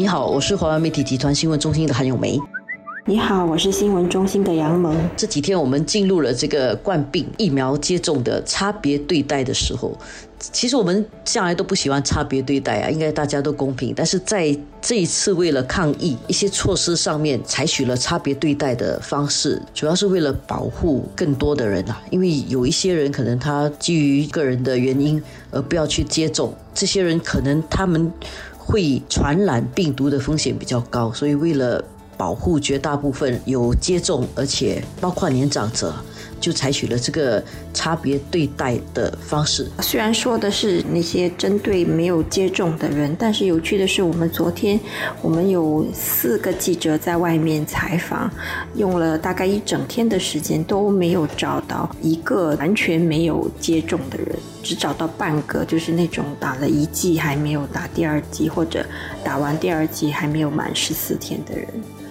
你好，我是华为媒体集团新闻中心的韩永梅。你好，我是新闻中心的杨萌。这几天我们进入了这个冠病疫苗接种的差别对待的时候，其实我们向来都不喜欢差别对待啊，应该大家都公平。但是在这一次为了抗疫，一些措施上面采取了差别对待的方式，主要是为了保护更多的人啊。因为有一些人可能他基于个人的原因而不要去接种，这些人可能他们。会传染病毒的风险比较高，所以为了保护绝大部分有接种，而且包括年长者。就采取了这个差别对待的方式。虽然说的是那些针对没有接种的人，但是有趣的是，我们昨天我们有四个记者在外面采访，用了大概一整天的时间都没有找到一个完全没有接种的人，只找到半个，就是那种打了一剂还没有打第二剂，或者打完第二剂还没有满十四天的人。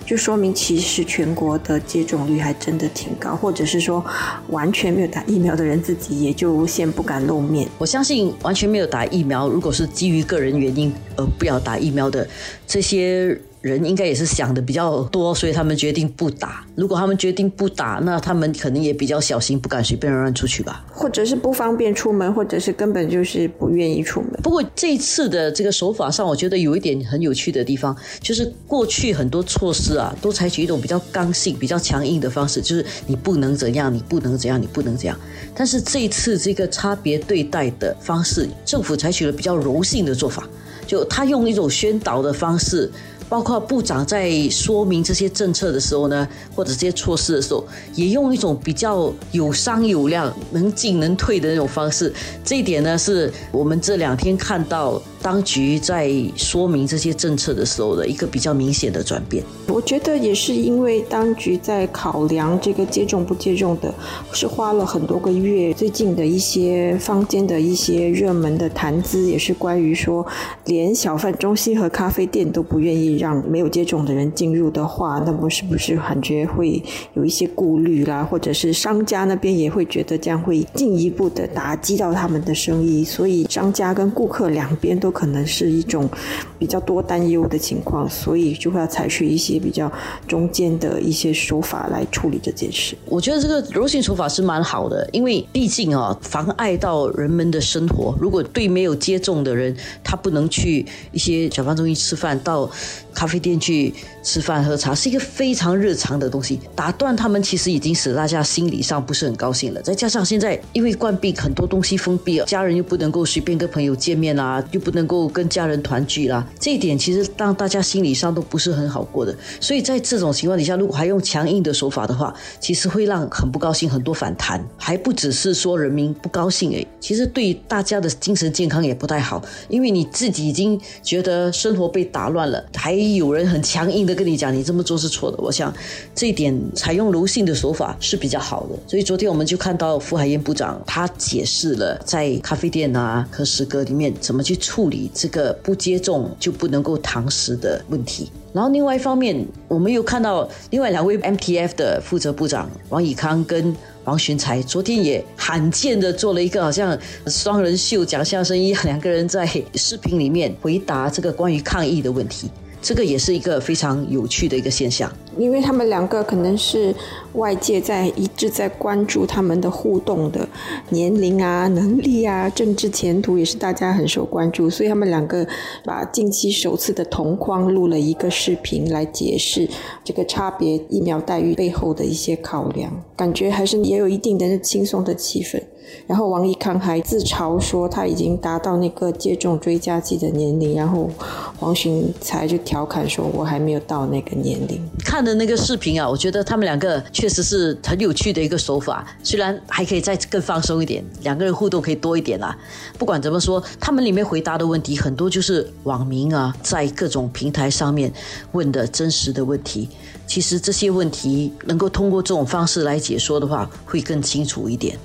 就说明其实全国的接种率还真的挺高，或者是说完全没有打疫苗的人自己也就先不敢露面。我相信完全没有打疫苗，如果是基于个人原因而不要打疫苗的这些。人应该也是想的比较多，所以他们决定不打。如果他们决定不打，那他们可能也比较小心，不敢随便乱出去吧。或者是不方便出门，或者是根本就是不愿意出门。不过这一次的这个手法上，我觉得有一点很有趣的地方，就是过去很多措施啊，都采取一种比较刚性、比较强硬的方式，就是你不能怎样，你不能怎样，你不能怎样。但是这一次这个差别对待的方式，政府采取了比较柔性的做法，就他用一种宣导的方式。包括部长在说明这些政策的时候呢，或者这些措施的时候，也用一种比较有商有量、能进能退的那种方式。这一点呢，是我们这两天看到。当局在说明这些政策的时候的一个比较明显的转变，我觉得也是因为当局在考量这个接种不接种的，是花了很多个月。最近的一些坊间的一些热门的谈资，也是关于说，连小贩中心和咖啡店都不愿意让没有接种的人进入的话，那么是不是感觉会有一些顾虑啦？或者是商家那边也会觉得这样会进一步的打击到他们的生意，所以商家跟顾客两边都。可能是一种比较多担忧的情况，所以就会要采取一些比较中间的一些手法来处理这件事。我觉得这个柔性手法是蛮好的，因为毕竟啊，妨碍到人们的生活。如果对没有接种的人，他不能去一些小贩中心吃饭，到咖啡店去吃饭喝茶，是一个非常日常的东西。打断他们，其实已经使大家心理上不是很高兴了。再加上现在因为冠病，很多东西封闭了，家人又不能够随便跟朋友见面啊，又不能。能够跟家人团聚啦，这一点其实让大家心理上都不是很好过的。所以在这种情况底下，如果还用强硬的手法的话，其实会让很不高兴，很多反弹，还不只是说人民不高兴诶，其实对大家的精神健康也不太好。因为你自己已经觉得生活被打乱了，还有人很强硬的跟你讲你这么做是错的。我想这一点采用柔性的手法是比较好的。所以昨天我们就看到傅海燕部长他解释了在咖啡店啊和食阁里面怎么去处。理这个不接种就不能够堂食的问题，然后另外一方面，我们又看到另外两位 MTF 的负责部长王以康跟王寻才，昨天也罕见的做了一个好像双人秀讲相声一样，两个人在视频里面回答这个关于抗疫的问题。这个也是一个非常有趣的一个现象，因为他们两个可能是外界在一直在关注他们的互动的年龄啊、能力啊、政治前途也是大家很受关注，所以他们两个把近期首次的同框录了一个视频来解释这个差别疫苗待遇背后的一些考量，感觉还是也有一定的轻松的气氛。然后王一康还自嘲说他已经达到那个接种追加剂的年龄，然后黄群才就调侃说：“我还没有到那个年龄。”看的那个视频啊，我觉得他们两个确实是很有趣的一个手法，虽然还可以再更放松一点，两个人互动可以多一点啦。不管怎么说，他们里面回答的问题很多就是网民啊在各种平台上面问的真实的问题。其实这些问题能够通过这种方式来解说的话，会更清楚一点。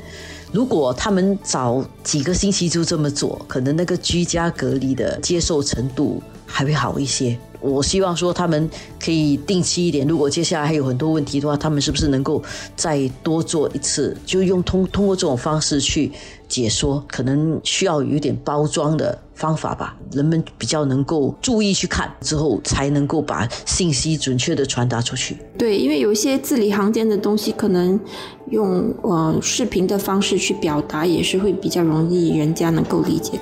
如果他们早几个星期就这么做，可能那个居家隔离的接受程度还会好一些。我希望说他们可以定期一点。如果接下来还有很多问题的话，他们是不是能够再多做一次？就用通通过这种方式去解说，可能需要有点包装的方法吧，人们比较能够注意去看，之后才能够把信息准确的传达出去。对，因为有一些字里行间的东西，可能用呃视频的方式去表达，也是会比较容易人家能够理解。